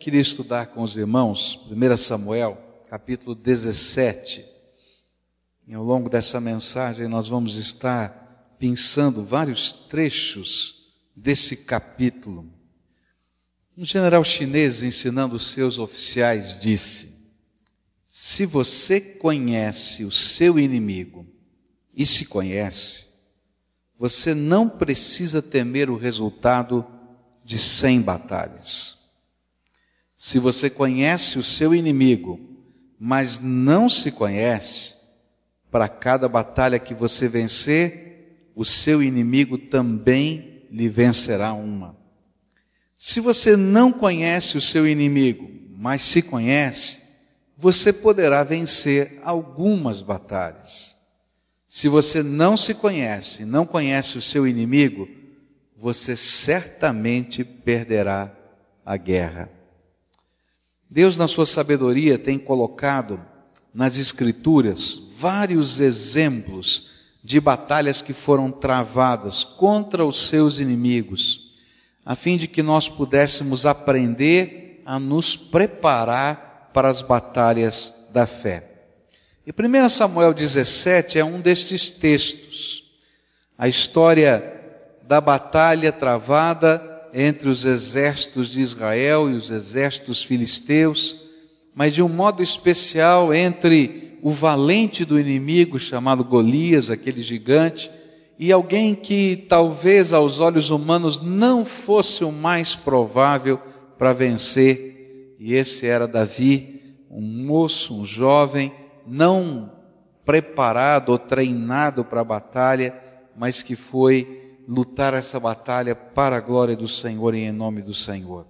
Queria estudar com os irmãos 1 Samuel, capítulo 17. E ao longo dessa mensagem nós vamos estar pensando vários trechos desse capítulo. Um general chinês ensinando os seus oficiais disse: Se você conhece o seu inimigo e se conhece, você não precisa temer o resultado de cem batalhas. Se você conhece o seu inimigo, mas não se conhece, para cada batalha que você vencer, o seu inimigo também lhe vencerá uma. Se você não conhece o seu inimigo, mas se conhece, você poderá vencer algumas batalhas. Se você não se conhece, não conhece o seu inimigo, você certamente perderá a guerra. Deus, na sua sabedoria, tem colocado nas Escrituras vários exemplos de batalhas que foram travadas contra os seus inimigos, a fim de que nós pudéssemos aprender a nos preparar para as batalhas da fé. E 1 Samuel 17 é um destes textos. A história da batalha travada entre os exércitos de Israel e os exércitos filisteus, mas de um modo especial entre o valente do inimigo chamado Golias, aquele gigante, e alguém que talvez aos olhos humanos não fosse o mais provável para vencer, e esse era Davi, um moço, um jovem, não preparado ou treinado para a batalha, mas que foi lutar essa batalha para a glória do Senhor e em nome do Senhor.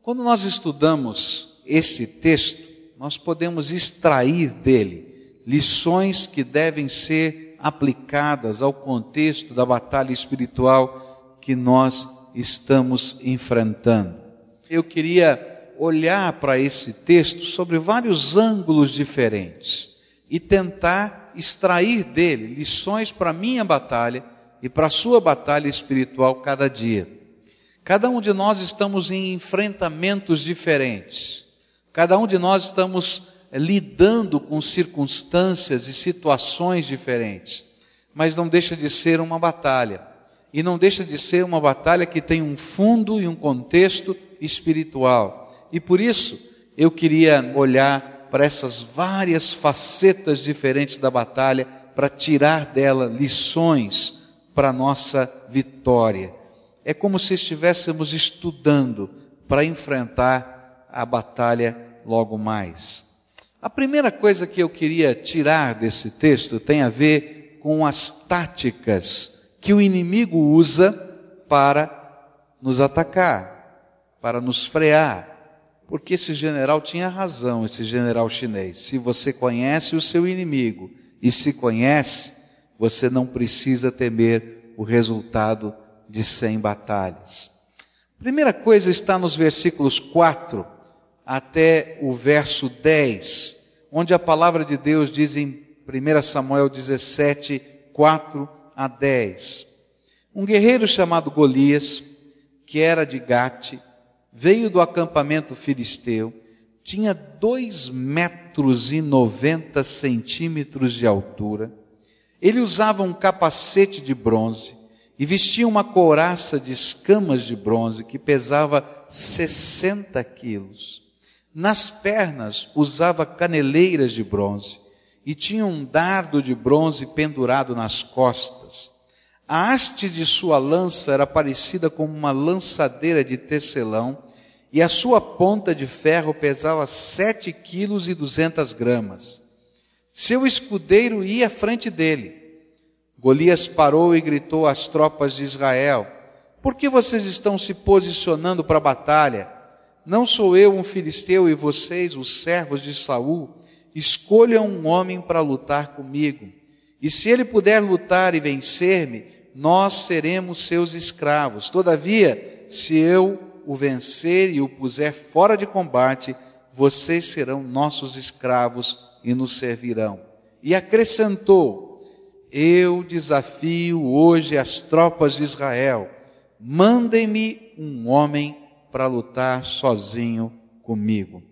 Quando nós estudamos esse texto, nós podemos extrair dele lições que devem ser aplicadas ao contexto da batalha espiritual que nós estamos enfrentando. Eu queria olhar para esse texto sobre vários ângulos diferentes e tentar extrair dele lições para a minha batalha e para a sua batalha espiritual cada dia. Cada um de nós estamos em enfrentamentos diferentes. Cada um de nós estamos lidando com circunstâncias e situações diferentes. Mas não deixa de ser uma batalha. E não deixa de ser uma batalha que tem um fundo e um contexto espiritual. E por isso eu queria olhar para essas várias facetas diferentes da batalha para tirar dela lições para a nossa vitória. É como se estivéssemos estudando para enfrentar a batalha logo mais. A primeira coisa que eu queria tirar desse texto tem a ver com as táticas que o inimigo usa para nos atacar, para nos frear. Porque esse general tinha razão, esse general chinês. Se você conhece o seu inimigo e se conhece, você não precisa temer o resultado de cem batalhas. Primeira coisa está nos versículos 4 até o verso 10, onde a palavra de Deus diz em 1 Samuel 17, 4 a 10. Um guerreiro chamado Golias, que era de Gate, veio do acampamento filisteu, tinha dois metros e noventa centímetros de altura, ele usava um capacete de bronze e vestia uma couraça de escamas de bronze que pesava 60 quilos. Nas pernas usava caneleiras de bronze e tinha um dardo de bronze pendurado nas costas. A haste de sua lança era parecida com uma lançadeira de tecelão e a sua ponta de ferro pesava sete quilos e duzentas gramas. Seu escudeiro ia à frente dele. Golias parou e gritou às tropas de Israel: Por que vocês estão se posicionando para a batalha? Não sou eu um filisteu e vocês, os servos de Saul? Escolham um homem para lutar comigo. E se ele puder lutar e vencer-me, nós seremos seus escravos. Todavia, se eu o vencer e o puser fora de combate, vocês serão nossos escravos e nos servirão. E acrescentou: Eu desafio hoje as tropas de Israel, mandem-me um homem para lutar sozinho comigo.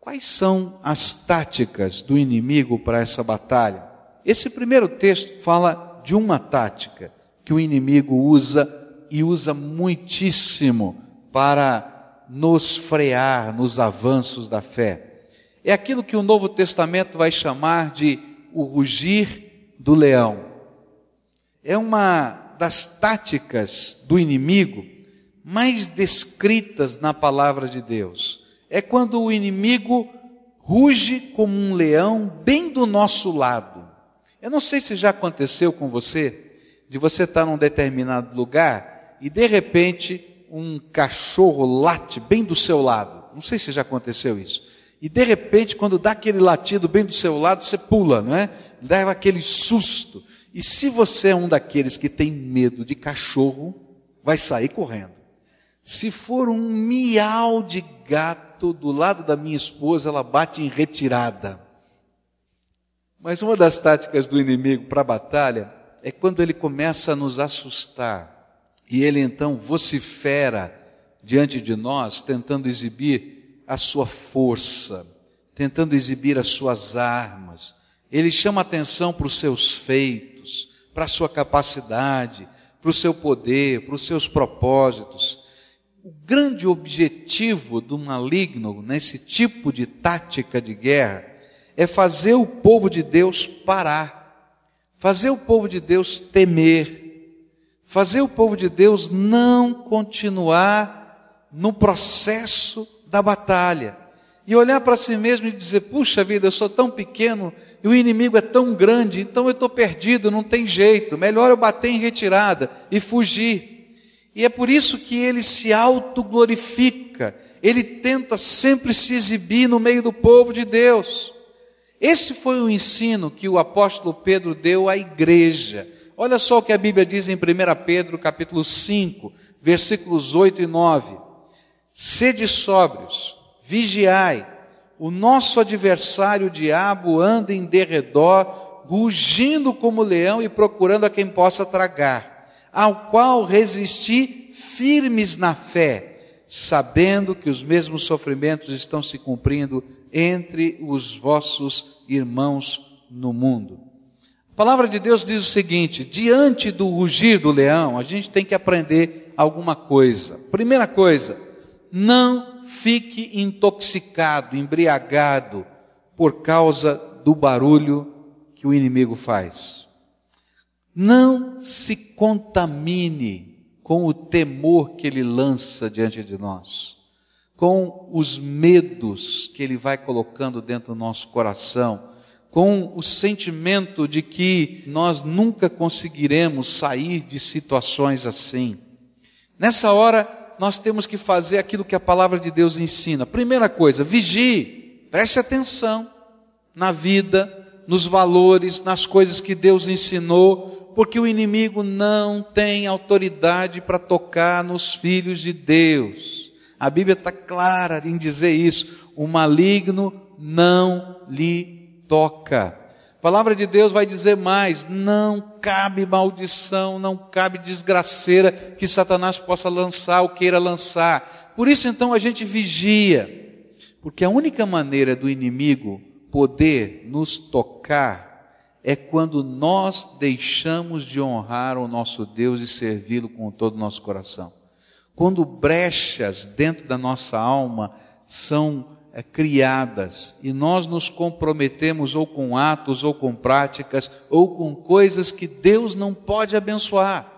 Quais são as táticas do inimigo para essa batalha? Esse primeiro texto fala de uma tática que o inimigo usa e usa muitíssimo para nos frear nos avanços da fé. É aquilo que o Novo Testamento vai chamar de o rugir do leão. É uma das táticas do inimigo mais descritas na palavra de Deus. É quando o inimigo ruge como um leão bem do nosso lado. Eu não sei se já aconteceu com você, de você estar num determinado lugar e de repente um cachorro late bem do seu lado. Não sei se já aconteceu isso. E de repente, quando dá aquele latido bem do seu lado, você pula, não é? Dá aquele susto. E se você é um daqueles que tem medo de cachorro, vai sair correndo. Se for um miau de gato do lado da minha esposa, ela bate em retirada. Mas uma das táticas do inimigo para a batalha é quando ele começa a nos assustar e ele então vocifera diante de nós, tentando exibir a sua força, tentando exibir as suas armas. Ele chama atenção para os seus feitos, para a sua capacidade, para o seu poder, para os seus propósitos. O grande objetivo do maligno nesse tipo de tática de guerra é fazer o povo de Deus parar, fazer o povo de Deus temer, fazer o povo de Deus não continuar no processo da batalha e olhar para si mesmo e dizer: puxa vida, eu sou tão pequeno e o inimigo é tão grande, então eu estou perdido, não tem jeito, melhor eu bater em retirada e fugir. E é por isso que ele se autoglorifica, ele tenta sempre se exibir no meio do povo de Deus. Esse foi o ensino que o apóstolo Pedro deu à igreja. Olha só o que a Bíblia diz em 1 Pedro, capítulo 5, versículos 8 e 9. Sede sóbrios, vigiai, o nosso adversário o diabo anda em derredor, rugindo como leão e procurando a quem possa tragar ao qual resisti firmes na fé, sabendo que os mesmos sofrimentos estão se cumprindo entre os vossos irmãos no mundo. A palavra de Deus diz o seguinte: diante do rugir do leão, a gente tem que aprender alguma coisa. Primeira coisa, não fique intoxicado, embriagado por causa do barulho que o inimigo faz. Não se contamine com o temor que ele lança diante de nós, com os medos que ele vai colocando dentro do nosso coração, com o sentimento de que nós nunca conseguiremos sair de situações assim. Nessa hora, nós temos que fazer aquilo que a palavra de Deus ensina. Primeira coisa, vigie, preste atenção na vida, nos valores, nas coisas que Deus ensinou, porque o inimigo não tem autoridade para tocar nos filhos de Deus. A Bíblia está clara em dizer isso. O maligno não lhe toca. A palavra de Deus vai dizer mais: não cabe maldição, não cabe desgraceira que Satanás possa lançar ou queira lançar. Por isso então a gente vigia, porque a única maneira do inimigo poder nos tocar é quando nós deixamos de honrar o nosso Deus e servi-lo com todo o nosso coração. Quando brechas dentro da nossa alma são é, criadas e nós nos comprometemos ou com atos, ou com práticas, ou com coisas que Deus não pode abençoar.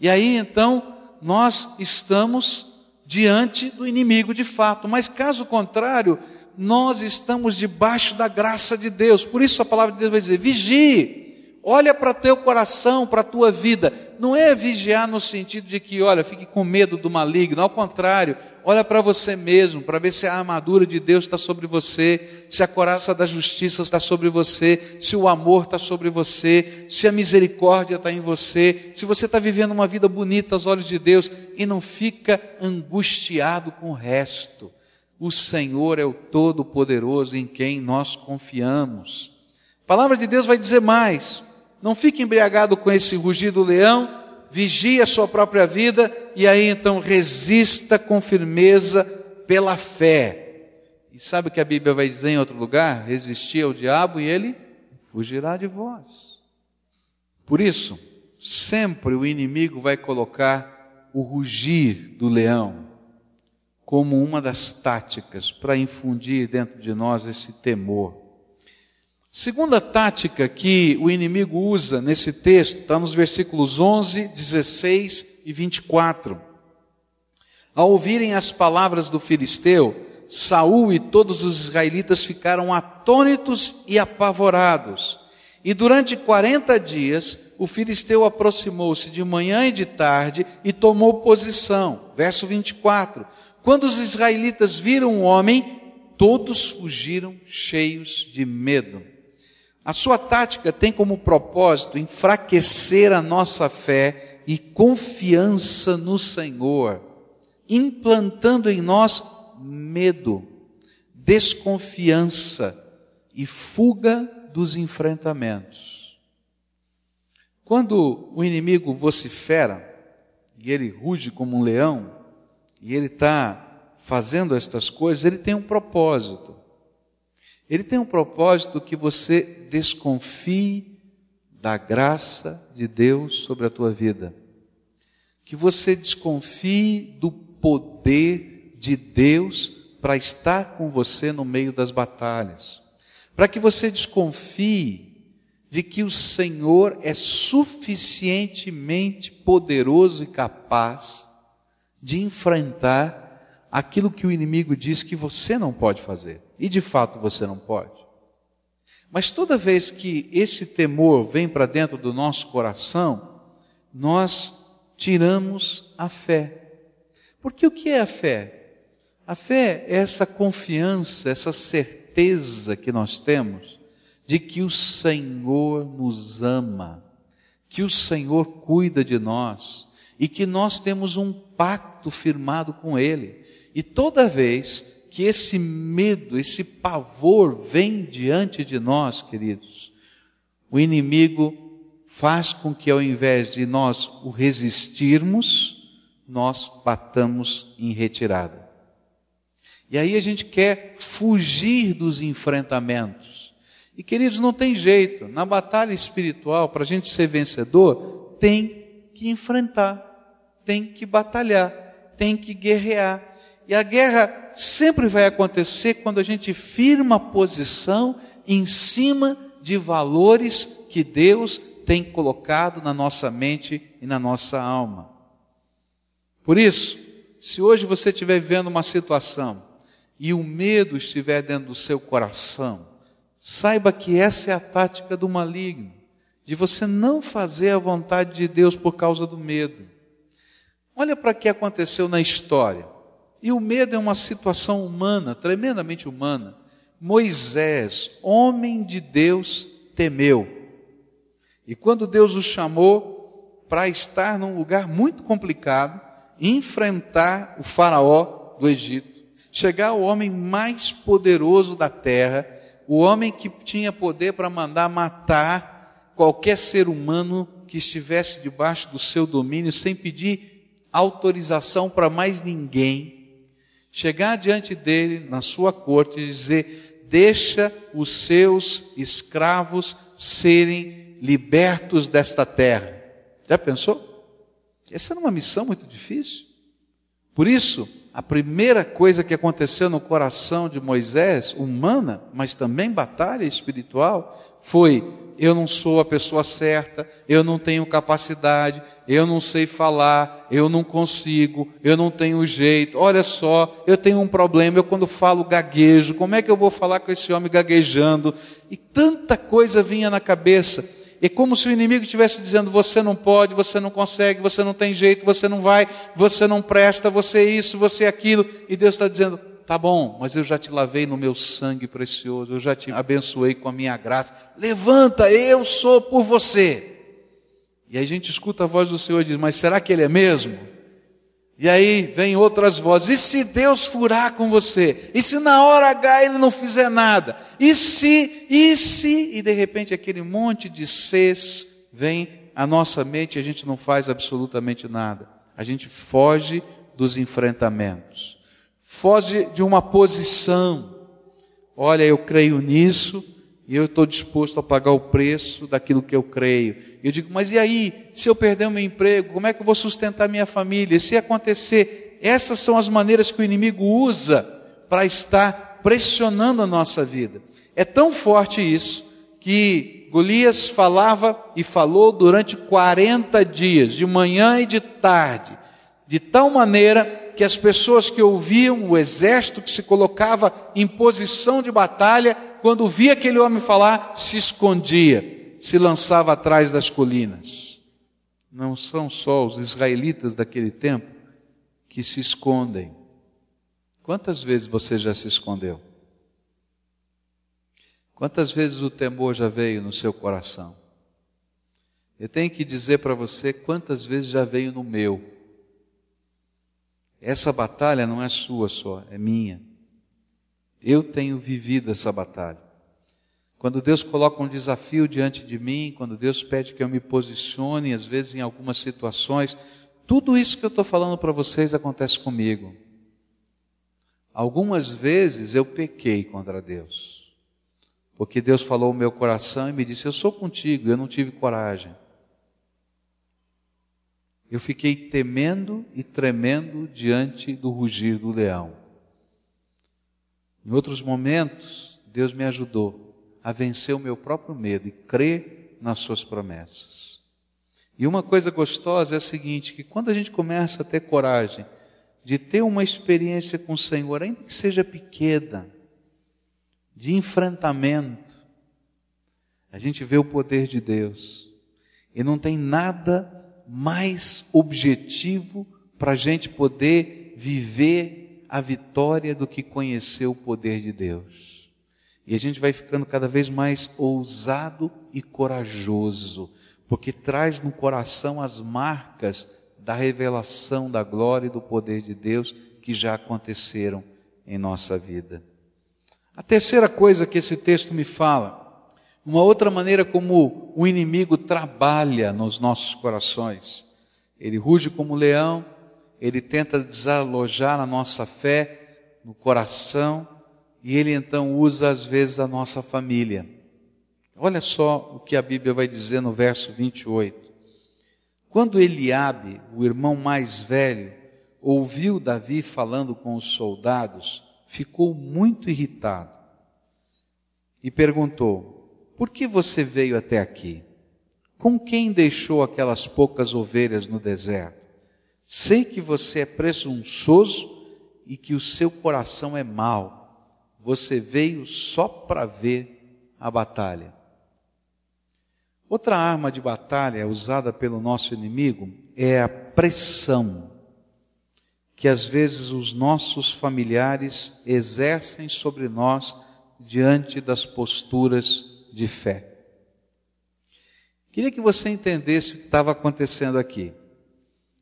E aí então nós estamos diante do inimigo de fato, mas caso contrário, nós estamos debaixo da graça de Deus. Por isso a palavra de Deus vai dizer: vigie, olha para teu coração, para a tua vida. Não é vigiar no sentido de que, olha, fique com medo do maligno. Ao contrário, olha para você mesmo, para ver se a armadura de Deus está sobre você, se a coraça da justiça está sobre você, se o amor está sobre você, se a misericórdia está em você, se você está vivendo uma vida bonita aos olhos de Deus e não fica angustiado com o resto. O Senhor é o Todo-Poderoso em quem nós confiamos. A palavra de Deus vai dizer mais. Não fique embriagado com esse rugir do leão, vigie a sua própria vida e aí então resista com firmeza pela fé. E sabe o que a Bíblia vai dizer em outro lugar? Resistir ao diabo e ele fugirá de vós. Por isso, sempre o inimigo vai colocar o rugir do leão como uma das táticas para infundir dentro de nós esse temor. Segunda tática que o inimigo usa nesse texto está nos versículos 11, 16 e 24. Ao ouvirem as palavras do filisteu, Saul e todos os israelitas ficaram atônitos e apavorados. E durante quarenta dias, o filisteu aproximou-se de manhã e de tarde e tomou posição. Verso 24. Quando os israelitas viram o homem, todos fugiram cheios de medo. A sua tática tem como propósito enfraquecer a nossa fé e confiança no Senhor, implantando em nós medo, desconfiança e fuga dos enfrentamentos. Quando o inimigo vocifera, e ele ruge como um leão, e ele está fazendo estas coisas, ele tem um propósito. Ele tem um propósito que você desconfie da graça de Deus sobre a tua vida. Que você desconfie do poder de Deus para estar com você no meio das batalhas. Para que você desconfie de que o Senhor é suficientemente poderoso e capaz de enfrentar aquilo que o inimigo diz que você não pode fazer. E de fato você não pode. Mas toda vez que esse temor vem para dentro do nosso coração, nós tiramos a fé. Porque o que é a fé? A fé é essa confiança, essa certeza que nós temos de que o Senhor nos ama, que o Senhor cuida de nós e que nós temos um pacto firmado com Ele. E toda vez que esse medo, esse pavor vem diante de nós, queridos, o inimigo faz com que ao invés de nós o resistirmos, nós batamos em retirada. E aí a gente quer fugir dos enfrentamentos. E queridos, não tem jeito. Na batalha espiritual, para a gente ser vencedor, tem que enfrentar, tem que batalhar, tem que guerrear. E a guerra sempre vai acontecer quando a gente firma posição em cima de valores que Deus tem colocado na nossa mente e na nossa alma. Por isso, se hoje você estiver vivendo uma situação e o medo estiver dentro do seu coração, saiba que essa é a tática do maligno, de você não fazer a vontade de Deus por causa do medo. Olha para o que aconteceu na história. E o medo é uma situação humana, tremendamente humana. Moisés, homem de Deus, temeu. E quando Deus o chamou para estar num lugar muito complicado, enfrentar o faraó do Egito, chegar ao homem mais poderoso da terra, o homem que tinha poder para mandar matar qualquer ser humano que estivesse debaixo do seu domínio sem pedir autorização para mais ninguém chegar diante dele na sua corte e dizer: Deixa os seus escravos serem libertos desta terra. Já pensou? Essa era uma missão muito difícil. Por isso, a primeira coisa que aconteceu no coração de Moisés, humana, mas também batalha espiritual, foi eu não sou a pessoa certa, eu não tenho capacidade, eu não sei falar, eu não consigo, eu não tenho jeito. Olha só, eu tenho um problema, eu quando falo gaguejo, como é que eu vou falar com esse homem gaguejando? E tanta coisa vinha na cabeça. É como se o inimigo estivesse dizendo: você não pode, você não consegue, você não tem jeito, você não vai, você não presta, você é isso, você é aquilo. E Deus está dizendo: Tá bom, mas eu já te lavei no meu sangue precioso, eu já te abençoei com a minha graça. Levanta, eu sou por você. E aí a gente escuta a voz do Senhor e diz: Mas será que Ele é mesmo? E aí vem outras vozes: E se Deus furar com você? E se na hora H Ele não fizer nada? E se, e se? E de repente aquele monte de ses vem à nossa mente e a gente não faz absolutamente nada. A gente foge dos enfrentamentos foge de uma posição. Olha, eu creio nisso e eu estou disposto a pagar o preço daquilo que eu creio. Eu digo, mas e aí? Se eu perder o meu emprego, como é que eu vou sustentar minha família? Se acontecer, essas são as maneiras que o inimigo usa para estar pressionando a nossa vida. É tão forte isso que Golias falava e falou durante 40 dias, de manhã e de tarde, de tal maneira que as pessoas que ouviam o exército que se colocava em posição de batalha, quando via aquele homem falar, se escondia, se lançava atrás das colinas. Não são só os israelitas daquele tempo que se escondem. Quantas vezes você já se escondeu? Quantas vezes o temor já veio no seu coração? Eu tenho que dizer para você quantas vezes já veio no meu. Essa batalha não é sua só, é minha. Eu tenho vivido essa batalha. Quando Deus coloca um desafio diante de mim, quando Deus pede que eu me posicione, às vezes em algumas situações, tudo isso que eu estou falando para vocês acontece comigo. Algumas vezes eu pequei contra Deus, porque Deus falou o meu coração e me disse: Eu sou contigo, eu não tive coragem eu fiquei temendo e tremendo diante do rugir do leão. Em outros momentos, Deus me ajudou a vencer o meu próprio medo e crer nas suas promessas. E uma coisa gostosa é a seguinte, que quando a gente começa a ter coragem de ter uma experiência com o Senhor, ainda que seja pequena, de enfrentamento, a gente vê o poder de Deus. E não tem nada mais objetivo para a gente poder viver a vitória do que conhecer o poder de Deus. E a gente vai ficando cada vez mais ousado e corajoso, porque traz no coração as marcas da revelação da glória e do poder de Deus que já aconteceram em nossa vida. A terceira coisa que esse texto me fala uma outra maneira como o inimigo trabalha nos nossos corações. Ele ruge como leão, ele tenta desalojar a nossa fé no coração e ele então usa às vezes a nossa família. Olha só o que a Bíblia vai dizer no verso 28. Quando Eliabe, o irmão mais velho, ouviu Davi falando com os soldados, ficou muito irritado e perguntou: por que você veio até aqui? Com quem deixou aquelas poucas ovelhas no deserto? Sei que você é presunçoso e que o seu coração é mau. Você veio só para ver a batalha. Outra arma de batalha usada pelo nosso inimigo é a pressão que às vezes os nossos familiares exercem sobre nós diante das posturas de fé. Queria que você entendesse o que estava acontecendo aqui.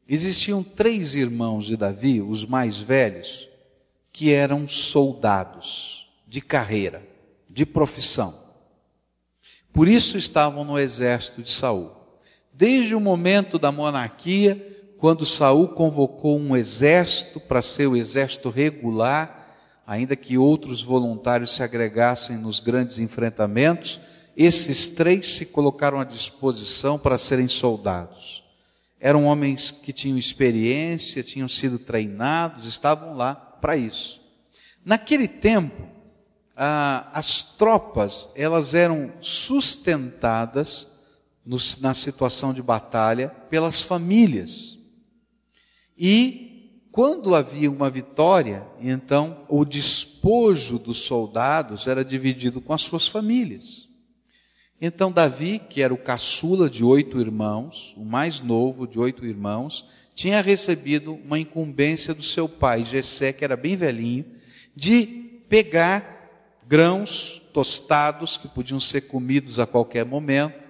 Existiam três irmãos de Davi, os mais velhos, que eram soldados de carreira, de profissão. Por isso estavam no exército de Saul. Desde o momento da monarquia, quando Saul convocou um exército para ser o exército regular, ainda que outros voluntários se agregassem nos grandes enfrentamentos, esses três se colocaram à disposição para serem soldados. Eram homens que tinham experiência, tinham sido treinados, estavam lá para isso. Naquele tempo, ah, as tropas elas eram sustentadas no, na situação de batalha pelas famílias. E quando havia uma vitória, então o despojo dos soldados era dividido com as suas famílias. Então Davi, que era o caçula de oito irmãos, o mais novo de oito irmãos, tinha recebido uma incumbência do seu pai, Jessé, que era bem velhinho, de pegar grãos tostados que podiam ser comidos a qualquer momento,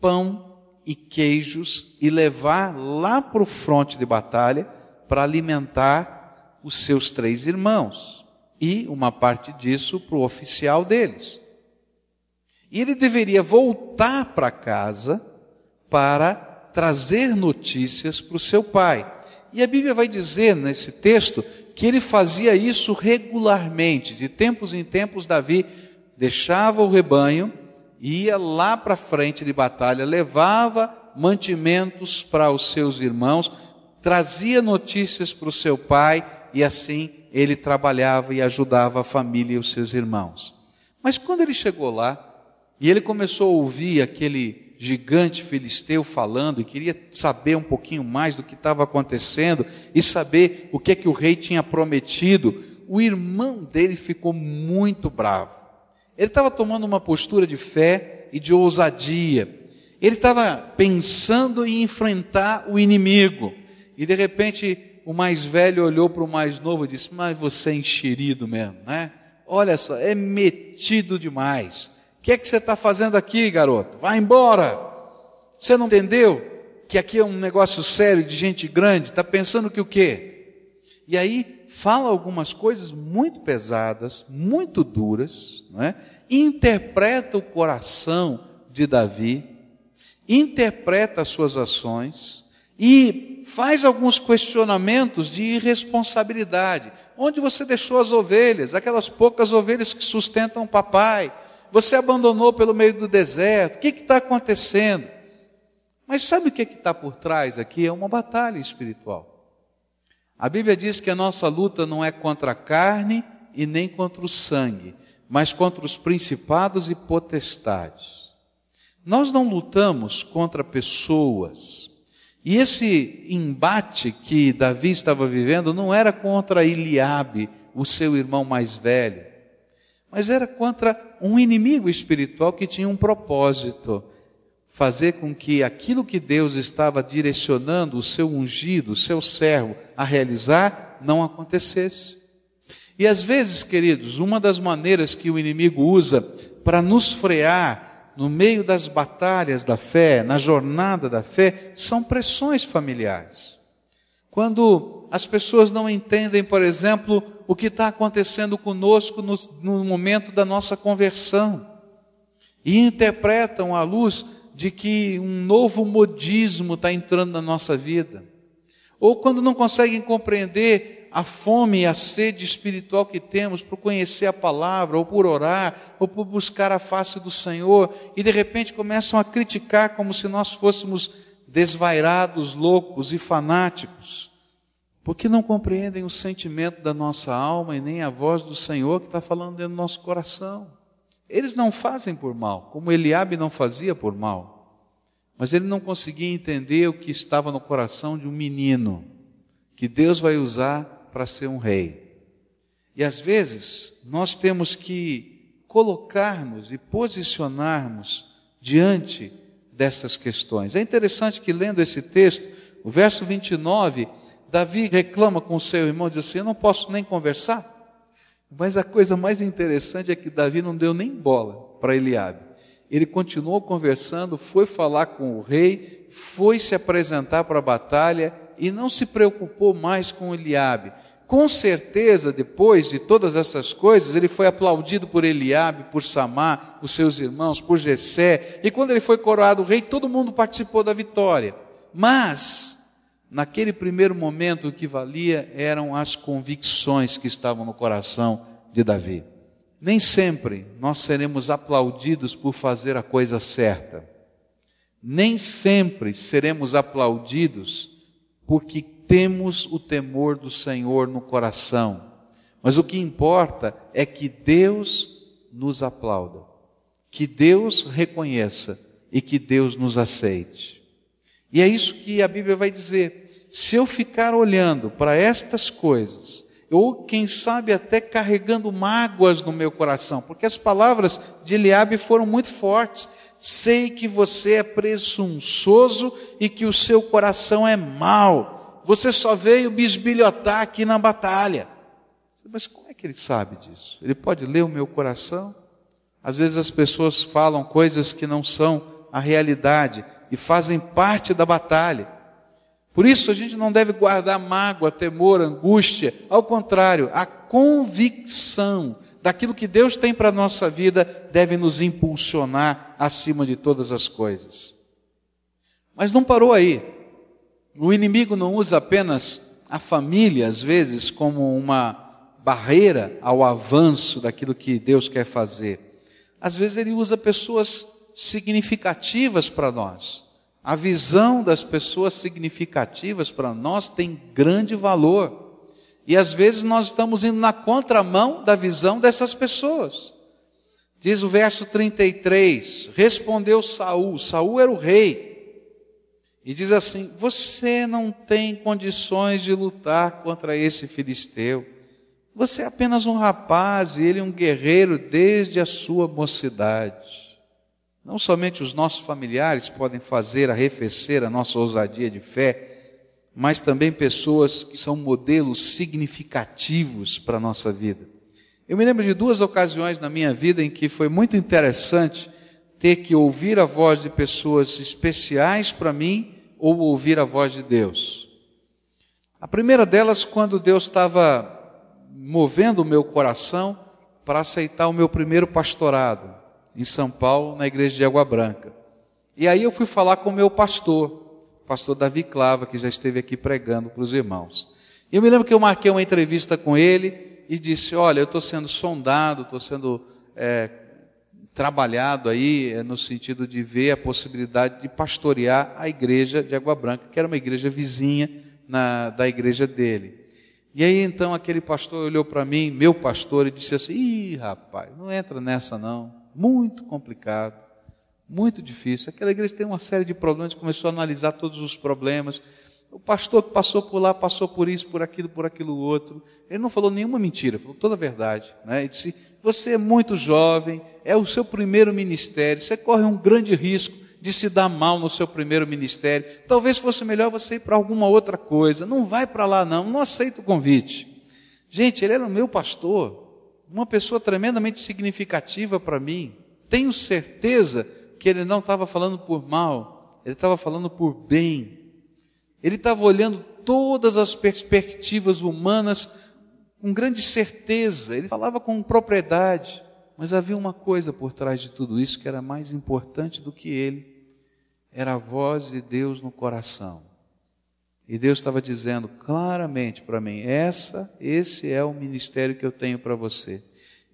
pão e queijos e levar lá para o fronte de batalha para alimentar os seus três irmãos e uma parte disso para o oficial deles. E ele deveria voltar para casa para trazer notícias para o seu pai. E a Bíblia vai dizer nesse texto que ele fazia isso regularmente. De tempos em tempos, Davi deixava o rebanho, ia lá para frente de batalha, levava mantimentos para os seus irmãos, trazia notícias para o seu pai e assim ele trabalhava e ajudava a família e os seus irmãos. Mas quando ele chegou lá e ele começou a ouvir aquele gigante filisteu falando e queria saber um pouquinho mais do que estava acontecendo e saber o que é que o rei tinha prometido, o irmão dele ficou muito bravo. Ele estava tomando uma postura de fé e de ousadia. Ele estava pensando em enfrentar o inimigo. E de repente o mais velho olhou para o mais novo e disse: Mas você é enxerido mesmo, né? Olha só, é metido demais. O que é que você está fazendo aqui, garoto? Vai embora. Você não entendeu que aqui é um negócio sério de gente grande? Está pensando que o quê? E aí fala algumas coisas muito pesadas, muito duras, não é? interpreta o coração de Davi, interpreta as suas ações e faz alguns questionamentos de irresponsabilidade. Onde você deixou as ovelhas, aquelas poucas ovelhas que sustentam o papai? Você abandonou pelo meio do deserto. O que está acontecendo? Mas sabe o que está por trás aqui? É uma batalha espiritual. A Bíblia diz que a nossa luta não é contra a carne e nem contra o sangue, mas contra os principados e potestades. Nós não lutamos contra pessoas. E esse embate que Davi estava vivendo não era contra Eliabe, o seu irmão mais velho, mas era contra um inimigo espiritual que tinha um propósito: fazer com que aquilo que Deus estava direcionando o seu ungido, o seu servo, a realizar, não acontecesse. E às vezes, queridos, uma das maneiras que o inimigo usa para nos frear no meio das batalhas da fé, na jornada da fé, são pressões familiares. Quando as pessoas não entendem, por exemplo, o que está acontecendo conosco no, no momento da nossa conversão, e interpretam à luz de que um novo modismo está entrando na nossa vida, ou quando não conseguem compreender a fome e a sede espiritual que temos por conhecer a palavra, ou por orar, ou por buscar a face do Senhor, e de repente começam a criticar como se nós fôssemos desvairados, loucos e fanáticos, porque não compreendem o sentimento da nossa alma e nem a voz do Senhor que está falando dentro do nosso coração. Eles não fazem por mal, como Eliabe não fazia por mal, mas ele não conseguia entender o que estava no coração de um menino que Deus vai usar para ser um rei. E às vezes nós temos que colocarmos e posicionarmos diante dessas questões. É interessante que lendo esse texto, o verso 29, Davi reclama com seu irmão, diz assim: Eu não posso nem conversar. Mas a coisa mais interessante é que Davi não deu nem bola para Eliabe. Ele continuou conversando, foi falar com o rei, foi se apresentar para a batalha e não se preocupou mais com Eliabe. Com certeza, depois de todas essas coisas, ele foi aplaudido por Eliabe, por Samar, os seus irmãos, por Jessé, e quando ele foi coroado rei, todo mundo participou da vitória. Mas, naquele primeiro momento, o que valia eram as convicções que estavam no coração de Davi. Nem sempre nós seremos aplaudidos por fazer a coisa certa. Nem sempre seremos aplaudidos porque temos o temor do Senhor no coração. Mas o que importa é que Deus nos aplauda, que Deus reconheça e que Deus nos aceite. E é isso que a Bíblia vai dizer. Se eu ficar olhando para estas coisas, ou quem sabe até carregando mágoas no meu coração, porque as palavras de Eliabe foram muito fortes. Sei que você é presunçoso e que o seu coração é mau. Você só veio bisbilhotar aqui na batalha. Mas como é que ele sabe disso? Ele pode ler o meu coração? Às vezes as pessoas falam coisas que não são a realidade e fazem parte da batalha. Por isso a gente não deve guardar mágoa, temor, angústia. Ao contrário, a convicção daquilo que Deus tem para a nossa vida deve nos impulsionar acima de todas as coisas. Mas não parou aí. O inimigo não usa apenas a família, às vezes, como uma barreira ao avanço daquilo que Deus quer fazer. Às vezes ele usa pessoas significativas para nós. A visão das pessoas significativas para nós tem grande valor. E às vezes nós estamos indo na contramão da visão dessas pessoas. Diz o verso 33, respondeu Saul, Saul era o rei. E diz assim: Você não tem condições de lutar contra esse filisteu. Você é apenas um rapaz e ele um guerreiro desde a sua mocidade. Não somente os nossos familiares podem fazer arrefecer a nossa ousadia de fé, mas também pessoas que são modelos significativos para a nossa vida. Eu me lembro de duas ocasiões na minha vida em que foi muito interessante ter que ouvir a voz de pessoas especiais para mim ou ouvir a voz de Deus. A primeira delas, quando Deus estava movendo o meu coração para aceitar o meu primeiro pastorado em São Paulo, na igreja de Água Branca. E aí eu fui falar com o meu pastor, pastor Davi Clava, que já esteve aqui pregando para os irmãos. E eu me lembro que eu marquei uma entrevista com ele e disse: Olha, eu estou sendo sondado, estou sendo é, trabalhado aí é, no sentido de ver a possibilidade de pastorear a igreja de Água Branca, que era uma igreja vizinha na, da igreja dele. E aí então aquele pastor olhou para mim, meu pastor, e disse assim: Ih, rapaz, não entra nessa não. Muito complicado, muito difícil. Aquela igreja tem uma série de problemas, começou a analisar todos os problemas. O pastor que passou por lá, passou por isso, por aquilo, por aquilo outro. Ele não falou nenhuma mentira, falou toda a verdade. Né? Ele disse: Você é muito jovem, é o seu primeiro ministério, você corre um grande risco de se dar mal no seu primeiro ministério. Talvez fosse melhor você ir para alguma outra coisa. Não vai para lá, não, não aceita o convite. Gente, ele era o meu pastor, uma pessoa tremendamente significativa para mim. Tenho certeza que ele não estava falando por mal, ele estava falando por bem. Ele estava olhando todas as perspectivas humanas com grande certeza, ele falava com propriedade. Mas havia uma coisa por trás de tudo isso que era mais importante do que ele era a voz de Deus no coração. E Deus estava dizendo claramente para mim: essa, esse é o ministério que eu tenho para você.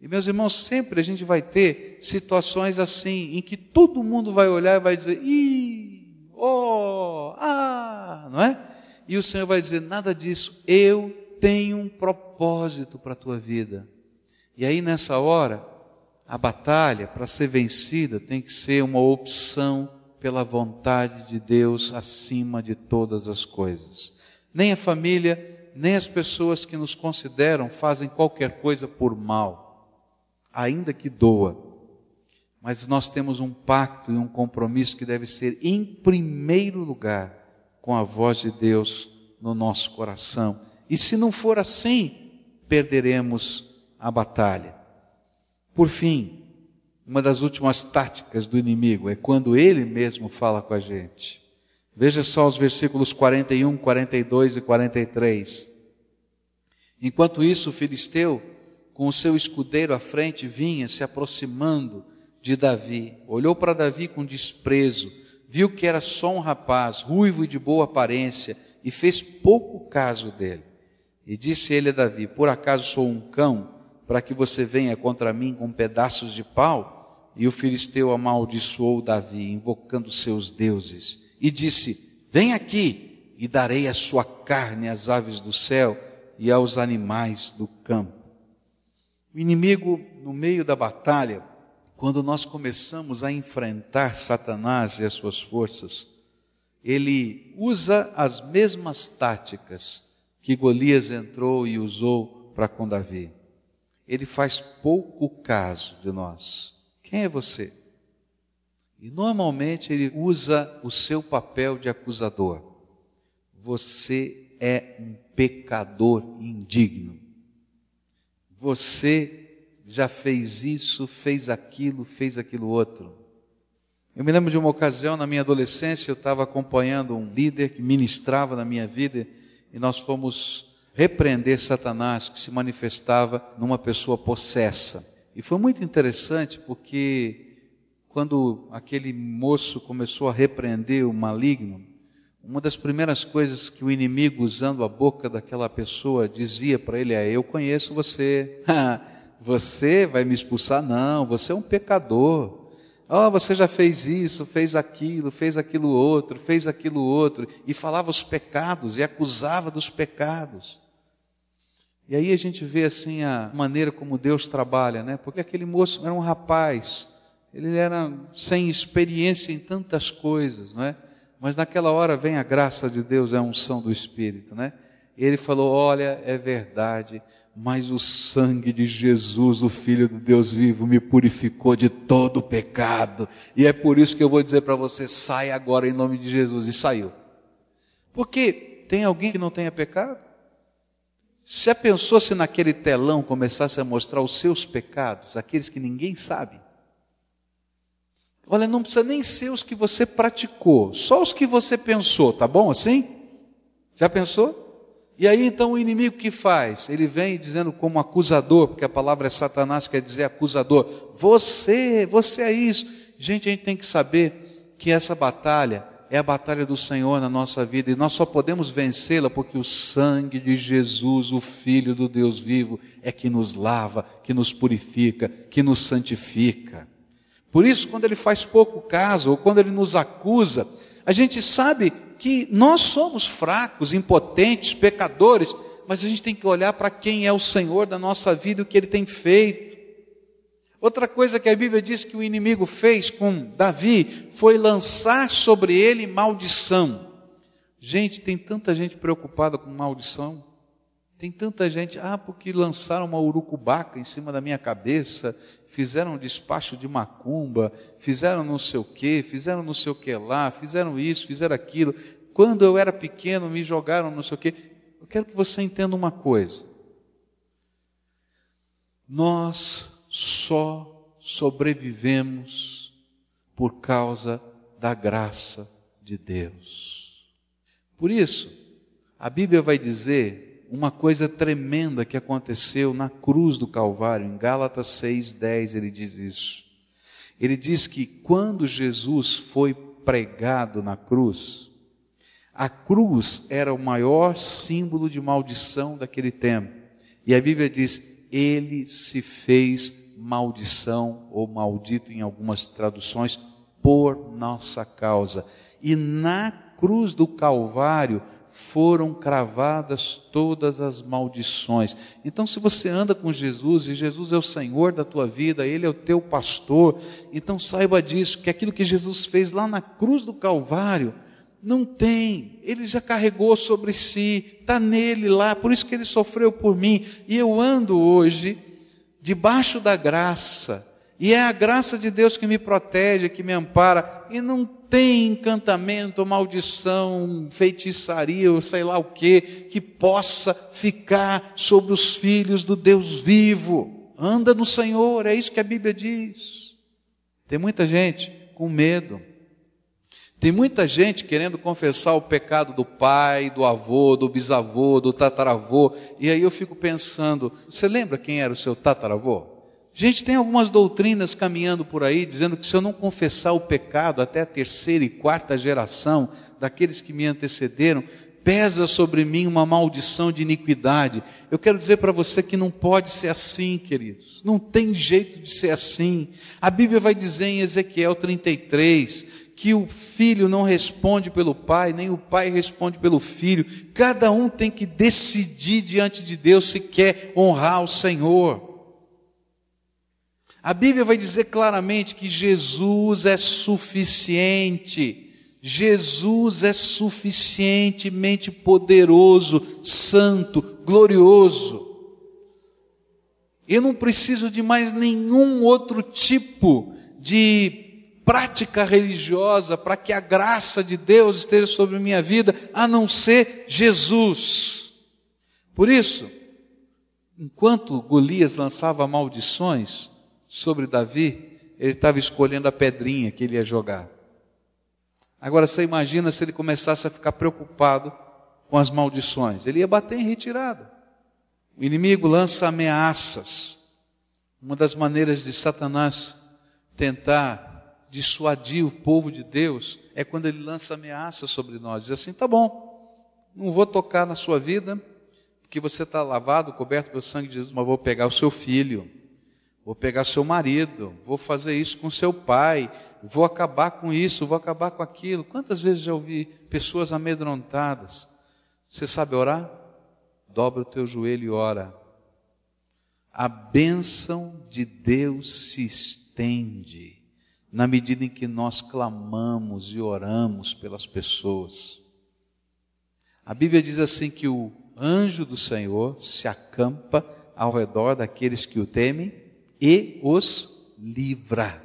E meus irmãos, sempre a gente vai ter situações assim, em que todo mundo vai olhar e vai dizer: ih, oh, ah, não é? E o Senhor vai dizer: nada disso, eu tenho um propósito para a tua vida. E aí nessa hora, a batalha para ser vencida tem que ser uma opção pela vontade de Deus acima de todas as coisas. Nem a família, nem as pessoas que nos consideram fazem qualquer coisa por mal, ainda que doa. Mas nós temos um pacto e um compromisso que deve ser, em primeiro lugar, com a voz de Deus no nosso coração. E se não for assim, perderemos a batalha. Por fim, uma das últimas táticas do inimigo é quando ele mesmo fala com a gente. Veja só os versículos 41, 42 e 43. Enquanto isso, o filisteu, com o seu escudeiro à frente, vinha se aproximando de Davi. Olhou para Davi com desprezo, viu que era só um rapaz, ruivo e de boa aparência, e fez pouco caso dele. E disse ele a Davi: Por acaso sou um cão, para que você venha contra mim com pedaços de pau? E o filisteu amaldiçoou Davi, invocando seus deuses, e disse: Vem aqui, e darei a sua carne às aves do céu e aos animais do campo. O inimigo, no meio da batalha, quando nós começamos a enfrentar Satanás e as suas forças, ele usa as mesmas táticas que Golias entrou e usou para com Davi. Ele faz pouco caso de nós. Quem é você? E normalmente ele usa o seu papel de acusador. Você é um pecador indigno. Você já fez isso, fez aquilo, fez aquilo outro. Eu me lembro de uma ocasião na minha adolescência, eu estava acompanhando um líder que ministrava na minha vida e nós fomos repreender Satanás que se manifestava numa pessoa possessa. E foi muito interessante porque quando aquele moço começou a repreender o maligno, uma das primeiras coisas que o inimigo, usando a boca daquela pessoa, dizia para ele é: Eu conheço você. você vai me expulsar? Não, você é um pecador. Oh, você já fez isso, fez aquilo, fez aquilo outro, fez aquilo outro, e falava os pecados e acusava dos pecados. E aí a gente vê assim a maneira como Deus trabalha, né? Porque aquele moço era um rapaz, ele era sem experiência em tantas coisas, não é? Mas naquela hora vem a graça de Deus, é a unção do Espírito, né? Ele falou: Olha, é verdade, mas o sangue de Jesus, o Filho do Deus vivo, me purificou de todo o pecado. E é por isso que eu vou dizer para você: sai agora em nome de Jesus. E saiu. Porque tem alguém que não tenha pecado? Se Já pensou se naquele telão começasse a mostrar os seus pecados, aqueles que ninguém sabe? Olha, não precisa nem ser os que você praticou, só os que você pensou, tá bom assim? Já pensou? E aí então o inimigo que faz? Ele vem dizendo como acusador, porque a palavra é Satanás, quer dizer acusador. Você, você é isso. Gente, a gente tem que saber que essa batalha é a batalha do Senhor na nossa vida e nós só podemos vencê-la porque o sangue de Jesus, o Filho do Deus vivo, é que nos lava, que nos purifica, que nos santifica. Por isso, quando ele faz pouco caso ou quando ele nos acusa, a gente sabe que nós somos fracos, impotentes, pecadores, mas a gente tem que olhar para quem é o Senhor da nossa vida e o que ele tem feito. Outra coisa que a Bíblia diz que o inimigo fez com Davi foi lançar sobre ele maldição. Gente, tem tanta gente preocupada com maldição. Tem tanta gente, ah, porque lançaram uma urucubaca em cima da minha cabeça, fizeram um despacho de macumba, fizeram não sei o que, fizeram não sei o que lá, fizeram isso, fizeram aquilo. Quando eu era pequeno, me jogaram não sei o que. Eu quero que você entenda uma coisa. Nós só sobrevivemos por causa da graça de Deus. Por isso, a Bíblia vai dizer uma coisa tremenda que aconteceu na cruz do Calvário, em Gálatas 6:10 ele diz isso. Ele diz que quando Jesus foi pregado na cruz, a cruz era o maior símbolo de maldição daquele tempo. E a Bíblia diz: ele se fez maldição ou maldito em algumas traduções por nossa causa. E na cruz do Calvário foram cravadas todas as maldições. Então, se você anda com Jesus e Jesus é o Senhor da tua vida, Ele é o teu pastor, então saiba disso, que aquilo que Jesus fez lá na cruz do Calvário, não tem, Ele já carregou sobre si, está nele lá, por isso que Ele sofreu por mim, e eu ando hoje debaixo da graça, e é a graça de Deus que me protege, que me ampara, e não tem encantamento, maldição, feitiçaria, ou sei lá o que, que possa ficar sobre os filhos do Deus vivo. Anda no Senhor, é isso que a Bíblia diz. Tem muita gente com medo. Tem muita gente querendo confessar o pecado do pai, do avô, do bisavô, do tataravô. E aí eu fico pensando, você lembra quem era o seu tataravô? Gente, tem algumas doutrinas caminhando por aí dizendo que se eu não confessar o pecado até a terceira e quarta geração daqueles que me antecederam, pesa sobre mim uma maldição de iniquidade. Eu quero dizer para você que não pode ser assim, queridos. Não tem jeito de ser assim. A Bíblia vai dizer em Ezequiel 33 que o filho não responde pelo pai, nem o pai responde pelo filho. Cada um tem que decidir diante de Deus se quer honrar o Senhor. A Bíblia vai dizer claramente que Jesus é suficiente. Jesus é suficientemente poderoso, santo, glorioso. Eu não preciso de mais nenhum outro tipo de prática religiosa para que a graça de Deus esteja sobre minha vida, a não ser Jesus. Por isso, enquanto Golias lançava maldições, sobre Davi, ele estava escolhendo a pedrinha que ele ia jogar. Agora você imagina se ele começasse a ficar preocupado com as maldições. Ele ia bater em retirada. O inimigo lança ameaças. Uma das maneiras de Satanás tentar dissuadir o povo de Deus é quando ele lança ameaça sobre nós. Diz assim: tá bom, não vou tocar na sua vida, porque você está lavado, coberto pelo sangue de Jesus, mas vou pegar o seu filho, vou pegar seu marido, vou fazer isso com seu pai, vou acabar com isso, vou acabar com aquilo. Quantas vezes já ouvi pessoas amedrontadas? Você sabe orar? Dobra o teu joelho e ora. A bênção de Deus se estende na medida em que nós clamamos e oramos pelas pessoas. A Bíblia diz assim que o anjo do Senhor se acampa ao redor daqueles que o temem e os livra.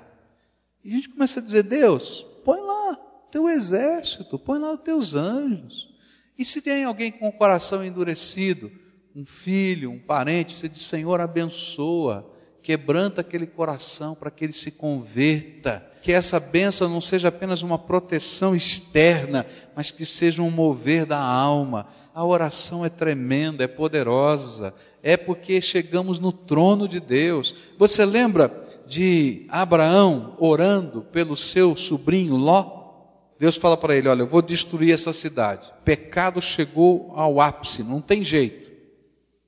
E a gente começa a dizer: Deus, põe lá teu exército, põe lá os teus anjos. E se tem alguém com o coração endurecido, um filho, um parente, você diz: Senhor, abençoa, quebranta aquele coração para que ele se converta. Que essa benção não seja apenas uma proteção externa, mas que seja um mover da alma. A oração é tremenda, é poderosa, é porque chegamos no trono de Deus. Você lembra de Abraão orando pelo seu sobrinho Ló? Deus fala para ele: Olha, eu vou destruir essa cidade. Pecado chegou ao ápice, não tem jeito.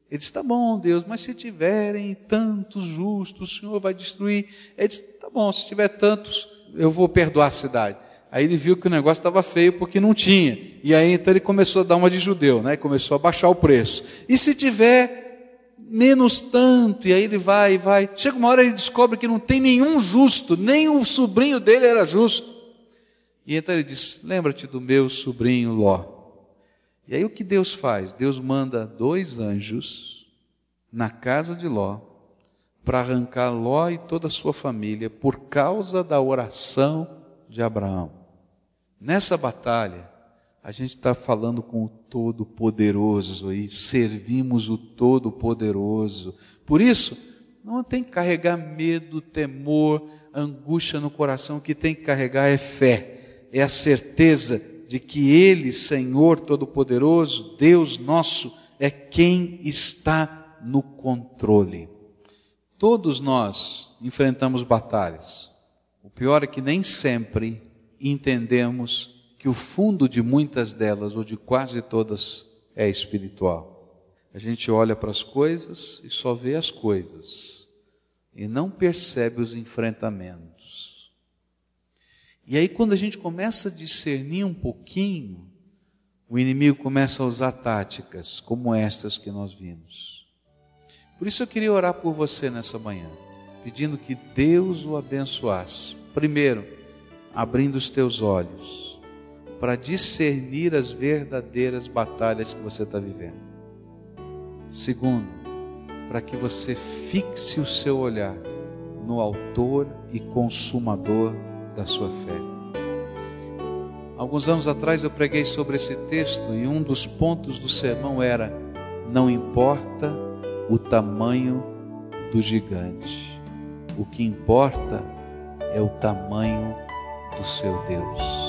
Ele disse: Tá bom, Deus, mas se tiverem tantos justos, o Senhor vai destruir. Ele disse: Tá bom, se tiver tantos, eu vou perdoar a cidade. Aí ele viu que o negócio estava feio porque não tinha. E aí então ele começou a dar uma de judeu, né? Começou a baixar o preço. E se tiver menos tanto, e aí ele vai e vai. Chega uma hora ele descobre que não tem nenhum justo, nem o sobrinho dele era justo. E então ele diz: Lembra-te do meu sobrinho Ló. E aí o que Deus faz? Deus manda dois anjos na casa de Ló para arrancar Ló e toda a sua família por causa da oração de Abraão. Nessa batalha, a gente está falando com o Todo-Poderoso e servimos o Todo-Poderoso. Por isso, não tem que carregar medo, temor, angústia no coração, o que tem que carregar é fé, é a certeza de que Ele, Senhor Todo-Poderoso, Deus nosso, é quem está no controle. Todos nós enfrentamos batalhas. O pior é que nem sempre entendemos que o fundo de muitas delas, ou de quase todas, é espiritual. A gente olha para as coisas e só vê as coisas, e não percebe os enfrentamentos. E aí, quando a gente começa a discernir um pouquinho, o inimigo começa a usar táticas como estas que nós vimos. Por isso eu queria orar por você nessa manhã, pedindo que Deus o abençoasse. Primeiro, abrindo os teus olhos para discernir as verdadeiras batalhas que você está vivendo. Segundo, para que você fixe o seu olhar no Autor e Consumador da sua fé. Alguns anos atrás eu preguei sobre esse texto e um dos pontos do sermão era: não importa o tamanho do gigante, o que importa é o tamanho do seu Deus.